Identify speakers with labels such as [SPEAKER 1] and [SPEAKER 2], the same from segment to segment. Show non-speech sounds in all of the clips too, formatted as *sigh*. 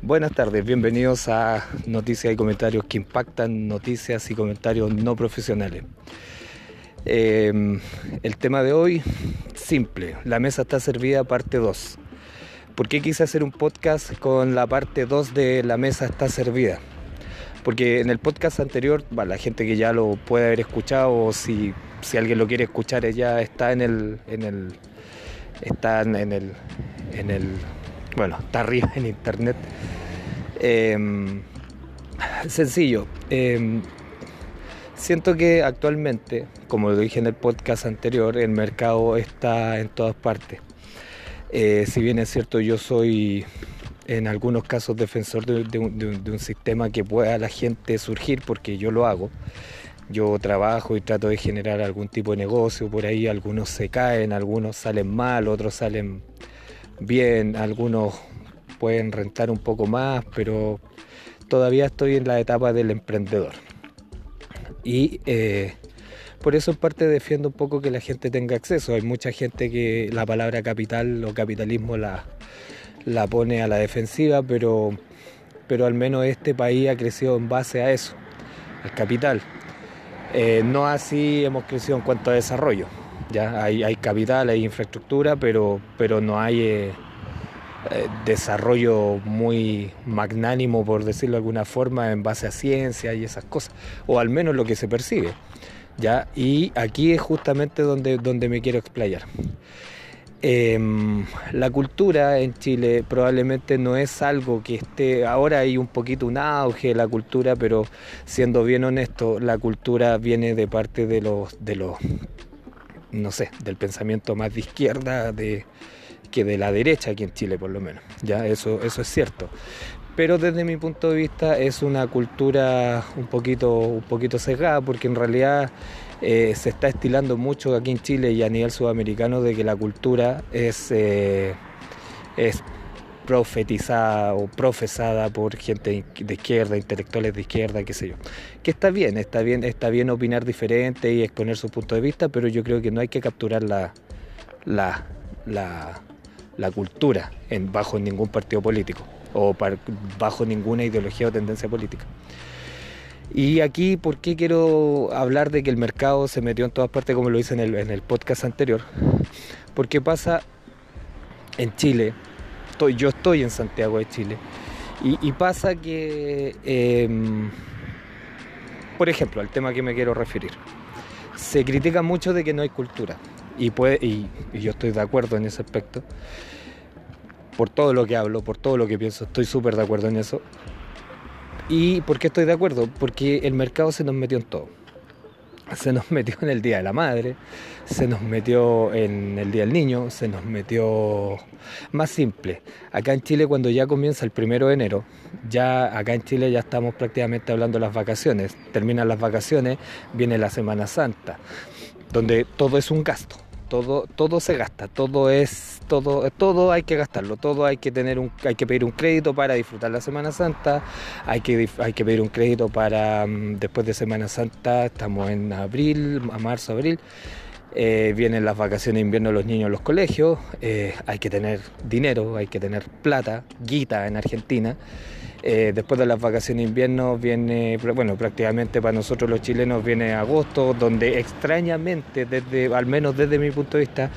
[SPEAKER 1] Buenas tardes, bienvenidos a Noticias y Comentarios que impactan, noticias y comentarios no profesionales. Eh, el tema de hoy, simple, la mesa está servida, parte 2. ¿Por qué quise hacer un podcast con la parte 2 de la mesa está servida? Porque en el podcast anterior, la gente que ya lo puede haber escuchado, o si, si alguien lo quiere escuchar, ya está en el, en el, está en el, en el, bueno, está arriba en internet. Em, sencillo. Em, siento que actualmente, como lo dije en el podcast anterior, el mercado está en todas partes. Eh, si bien es cierto, yo soy en algunos casos defensor de, un, sistema que pueda la gente surgir, porque yo lo hago. Yo trabajo y trato de generar algún tipo de negocio por ahí, algunos se caen, algunos salen mal, otros salen bien, algunos pueden rentar un poco más, pero todavía estoy en la etapa del emprendedor. Y eh, por eso en parte defiendo un poco que la gente tenga acceso. Hay mucha gente que la palabra capital o capitalismo la, la pone a la defensiva, pero, pero al menos este país ha crecido en base a eso, al capital. Eh, no así hemos crecido en cuanto a desarrollo. Ya hay, hay capital, hay infraestructura, pero, pero no hay eh, eh, desarrollo muy magnánimo, por decirlo de alguna forma, en base a ciencia y esas cosas, o al menos lo que se percibe. ¿ya? Y aquí es justamente donde, donde me quiero explayar. Em, la cultura en Chile probablemente no es algo que esté, ahora hay un poquito un auge de la cultura, pero siendo bien honesto, la cultura viene de parte de los, de los no sé, del pensamiento más de izquierda de, que de la derecha aquí en Chile por lo menos, ya eso, eso es cierto. Pero desde mi punto de vista es una cultura un poquito, un poquito sesgada porque en realidad eh, se está estilando mucho aquí en Chile y a nivel sudamericano de que la cultura es, eh, es profetizada o profesada por gente de izquierda, intelectuales de izquierda, qué sé yo. Que está bien, está bien, está bien opinar diferente y exponer su punto de vista, pero yo creo que no hay que capturar la, la, la, cultura en, bajo ningún partido político o bajo ninguna ideología o tendencia política. Y aquí, ¿por qué quiero hablar de que el mercado se metió en todas partes, como lo hice en el, podcast anterior? Porque pasa en Chile, yo estoy en Santiago de Chile, y, pasa que, em, por ejemplo, al tema que me quiero referir, se critica mucho de que no hay cultura, y, y yo estoy de acuerdo en ese aspecto, por todo lo que hablo, por todo lo que pienso, estoy súper de acuerdo en eso. ¿Y por qué estoy de acuerdo? Porque el mercado se nos metió en todo. Se nos metió en el Día de la Madre, se nos metió en el Día del Niño, se nos metió más simple. Acá en Chile cuando ya comienza el primero de enero, ya acá en Chile ya estamos prácticamente hablando de las vacaciones. Terminan las vacaciones, viene la Semana Santa, donde todo es un gasto todo, todo se gasta, todo es, todo, todo hay que gastarlo, todo hay que tener un, hay que pedir un crédito para disfrutar la Semana Santa, hay que, hay que pedir un crédito para mm, después de Semana Santa, estamos en abril, a marzo, abril. Eh, vienen las vacaciones de invierno los niños en los colegios, eh, hay que tener dinero, hay que tener plata, guita en Argentina. Eh, después de las vacaciones de invierno viene, bueno, prácticamente para nosotros los chilenos viene agosto, donde extrañamente, desde, al menos desde mi punto de vista,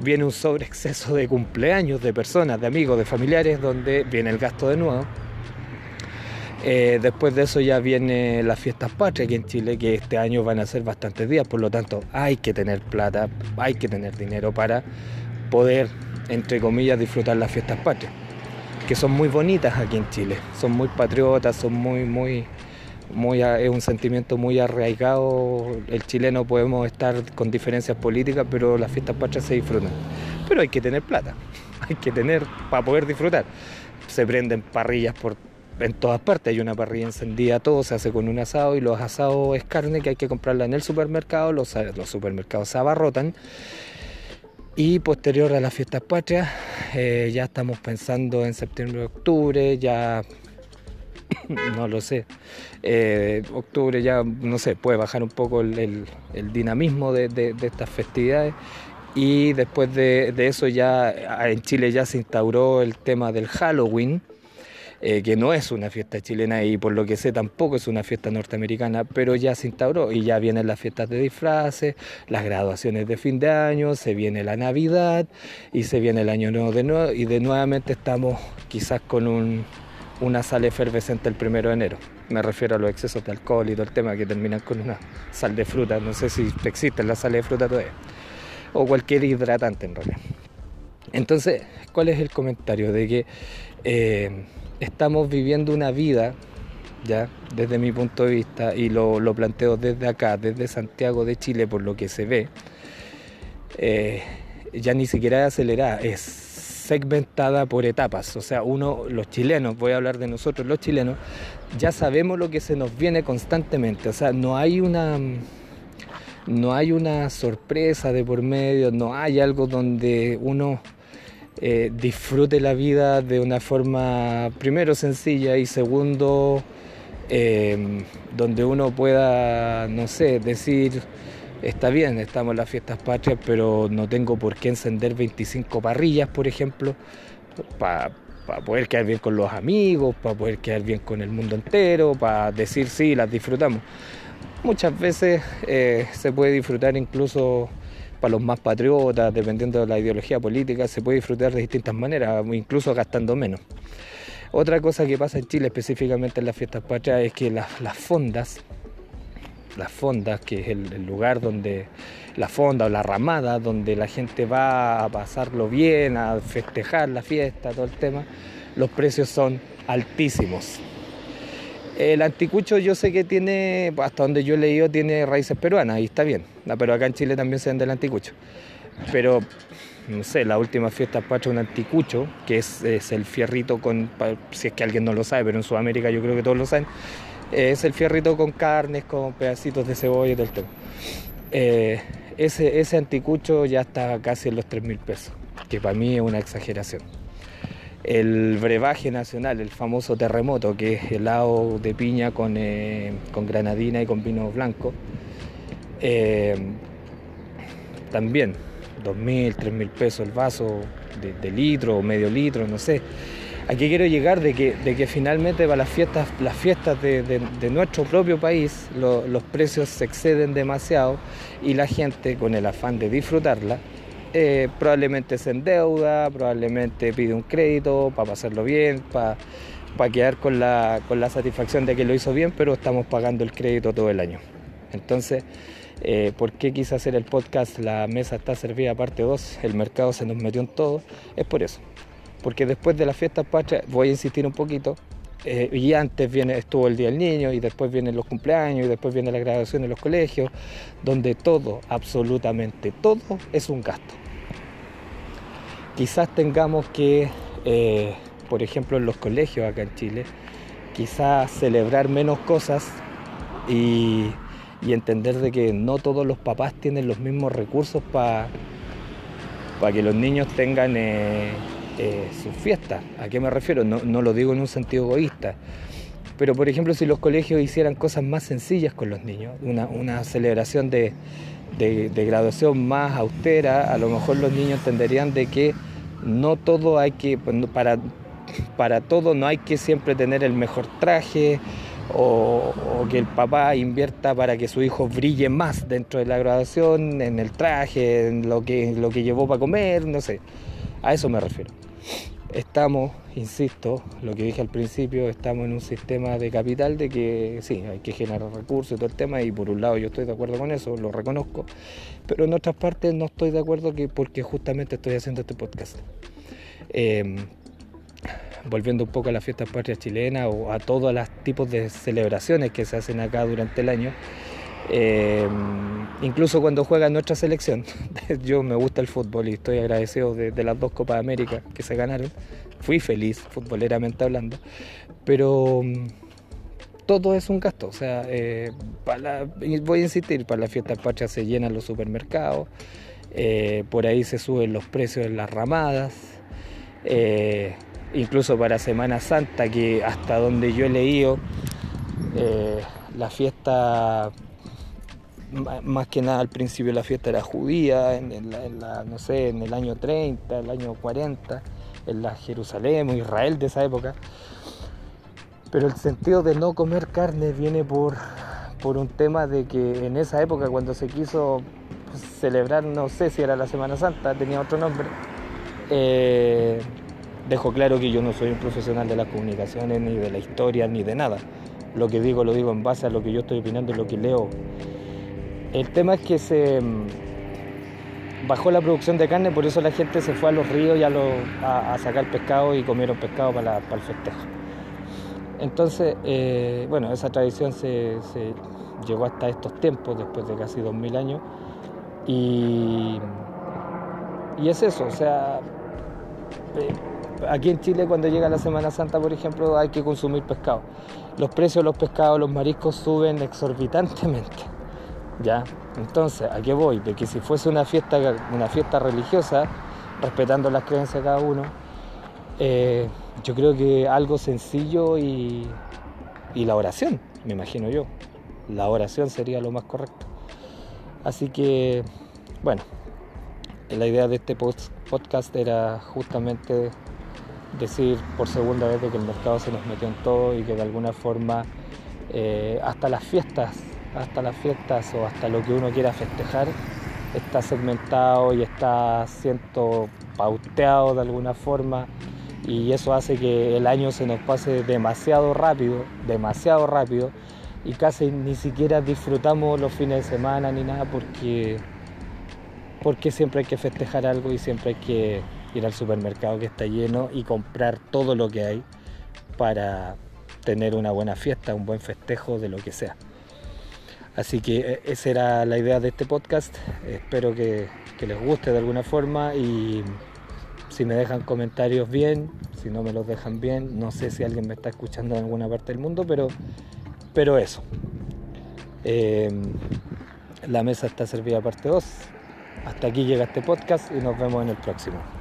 [SPEAKER 1] viene un sobreexceso de cumpleaños de personas, de amigos, de familiares, donde viene el gasto de nuevo. Eh, después de eso ya vienen las fiestas patrias aquí en Chile, que este año van a ser bastantes días, por lo tanto hay que tener plata, hay que tener dinero para poder, entre comillas, disfrutar las fiestas patrias que son muy bonitas aquí en Chile, son muy patriotas, son muy, muy, muy, es un sentimiento muy arraigado. El chileno podemos estar con diferencias políticas, pero las fiestas patrias se disfrutan. Pero hay que tener plata, *laughs* hay que tener para poder disfrutar. Se prenden parrillas por en todas partes, hay una parrilla encendida, todo se hace con un asado y los asados es carne que hay que comprarla en el supermercado, los, los supermercados se abarrotan y posterior a las fiestas patrias, eh, ya estamos pensando en septiembre, octubre, ya *coughs* no lo sé. Eh, octubre ya, no sé, puede bajar un poco el, dinamismo de, estas festividades. Y después de, eso ya en Chile ya se instauró el tema del Halloween. Eh, que no es una fiesta chilena y por lo que sé tampoco es una fiesta norteamericana, pero ya se instauró y ya vienen las fiestas de disfraces, las graduaciones de fin de año, se viene la Navidad y se viene el Año Nuevo de nuevo y de nuevamente estamos quizás con un, una sal efervescente el primero de enero. Me refiero a los excesos de alcohol y todo el tema que terminan con una sal de fruta. No sé si existen las sales de fruta todavía. O cualquier hidratante en realidad. Entonces, ¿cuál es el comentario? De que eh, estamos viviendo una vida, ya, desde mi punto de vista, y lo, planteo desde acá, desde Santiago de Chile, por lo que se ve, eh, ya ni siquiera es acelerada, es segmentada por etapas. O sea, uno, los chilenos, voy a hablar de nosotros los chilenos, ya sabemos lo que se nos viene constantemente. O sea, no hay una no hay una sorpresa de por medio, no hay algo donde uno eh, disfrute la vida de una forma, primero, sencilla y segundo, em, donde uno pueda, no sé, decir, está bien, estamos en las fiestas patrias, pero no tengo por qué encender 25 parrillas, por ejemplo, para poder quedar bien con los amigos, para poder quedar bien con el mundo entero, para decir sí, las disfrutamos. Muchas veces eh, se puede disfrutar incluso para los más patriotas, dependiendo de la ideología política, se puede disfrutar de distintas maneras, incluso gastando menos. Otra cosa que pasa en Chile, específicamente en las fiestas patrias, es que las, fondas, las fondas, que es el, lugar donde la fonda o la ramada, donde la gente va a pasarlo bien, a festejar la fiesta, todo el tema, los precios son altísimos. El anticucho yo sé que tiene, hasta donde yo he leído, tiene raíces peruanas y está bien. Pero acá en Chile también se vende el anticucho. Pero, no sé, la última fiesta patria un anticucho, que es, el fierrito con, si es que alguien no lo sabe, pero en Sudamérica yo creo que todos lo saben, es el fierrito con carnes, con pedacitos de cebolla y todo. Eh, ese, ese anticucho ya está casi en los 3 mil pesos, que para mí es una exageración el brebaje nacional, el famoso terremoto, que es helado de piña con, eh, granadina y con vino blanco. Eh, también, dos mil, tres mil pesos el vaso de, litro o medio litro, no sé. Aquí quiero llegar de que, de que finalmente para las fiestas, las fiestas de, nuestro propio país los precios se exceden demasiado y la gente con el afán de disfrutarla eh, probablemente se endeuda, probablemente pide un crédito para pasarlo bien, para, quedar con la, con la satisfacción de que lo hizo bien, pero estamos pagando el crédito todo el año. Entonces, eh, ¿por qué quise hacer el podcast La mesa está servida parte 2? El mercado se nos metió en todo. Es por eso. Porque después de las fiestas patrias, voy a insistir un poquito, eh, y antes viene, estuvo el Día del Niño y después vienen los cumpleaños y después viene la graduación en los colegios, donde todo, absolutamente todo, es un gasto. Quizás tengamos que, eh, por ejemplo, en los colegios acá en Chile, quizás celebrar menos cosas y, entender de que no todos los papás tienen los mismos recursos para que los niños tengan... Eh, eh, sus fiestas. ¿A qué me refiero? No, lo digo en un sentido egoísta. Pero por ejemplo, si los colegios hicieran cosas más sencillas con los niños, una, celebración de, graduación más austera, a lo mejor los niños entenderían de que no todo hay que, pues, para, para todo no hay que siempre tener el mejor traje o, que el papá invierta para que su hijo brille más dentro de la graduación, en el traje, en lo que, lo que llevó para comer, no sé. A eso me refiero. Estamos, insisto, lo que dije al principio, estamos en un sistema de capital de que sí, hay que generar recursos y todo el tema, y por un lado yo estoy de acuerdo con eso, lo reconozco, pero en otras partes no estoy de acuerdo que porque justamente estoy haciendo este podcast. Em, volviendo un poco a las fiestas patrias chilenas o a todos los tipos de celebraciones que se hacen acá durante el año, eh, incluso cuando juega nuestra selección, *laughs* yo me gusta el fútbol y estoy agradecido de, las dos Copas de América que se ganaron. Fui feliz, futboleramente hablando, pero mm, todo es un gasto. O sea, eh, voy a insistir, para las fiestas patrias se llenan los supermercados, eh, por ahí se suben los precios en las ramadas, incluso para Semana Santa, que hasta donde yo he leído, la fiesta más que nada al principio la fiesta era judía, en, la, no sé, en el año 30, el año 40, en la Jerusalén o Israel de esa época. Pero el sentido de no comer carne viene por, por un tema de que en esa época cuando se quiso celebrar, no sé si era la Semana Santa, tenía otro nombre, eh, dejo claro que yo no soy un profesional de las comunicaciones, ni de la historia, ni de nada. Lo que digo lo digo en base a lo que yo estoy opinando y lo que leo. El tema es que se mm, bajó la producción de carne, por eso la gente se fue a los ríos y a, sacar pescado y comieron pescado para, el festejo. Entonces, eh, bueno, esa tradición se, llegó hasta estos tiempos, después de casi 2000 años, y, y es eso, o sea, eh, aquí en Chile cuando llega la Semana Santa, por ejemplo, hay que consumir pescado. Los precios de los pescados, los mariscos suben exorbitantemente. ¿Ya? Entonces, ¿a qué voy? De que si fuese una fiesta, una fiesta religiosa, respetando las creencias de cada uno, eh, yo creo que algo sencillo y, la oración, me imagino yo. La oración sería lo más correcto. Así que, bueno, la idea de este podcast era justamente decir por segunda vez que el mercado se nos metió en todo y que de alguna forma eh, hasta las fiestas, hasta las fiestas o hasta lo que uno quiera festejar está segmentado y está siendo pauteado de alguna forma y eso hace que el año se nos pase demasiado rápido, demasiado rápido y casi ni siquiera disfrutamos los fines de semana ni nada porque porque siempre hay que festejar algo y siempre hay que ir al supermercado que está lleno y comprar todo lo que hay para tener una buena fiesta, un buen festejo de lo que sea. Así que eh, esa era la idea de este podcast. Espero que, les guste de alguna forma y si me dejan comentarios bien, si no me los dejan bien, no sé si alguien me está escuchando en alguna parte del mundo, pero, pero eso. Eh, la mesa está servida parte 2. Hasta aquí llega este podcast y nos vemos en el próximo.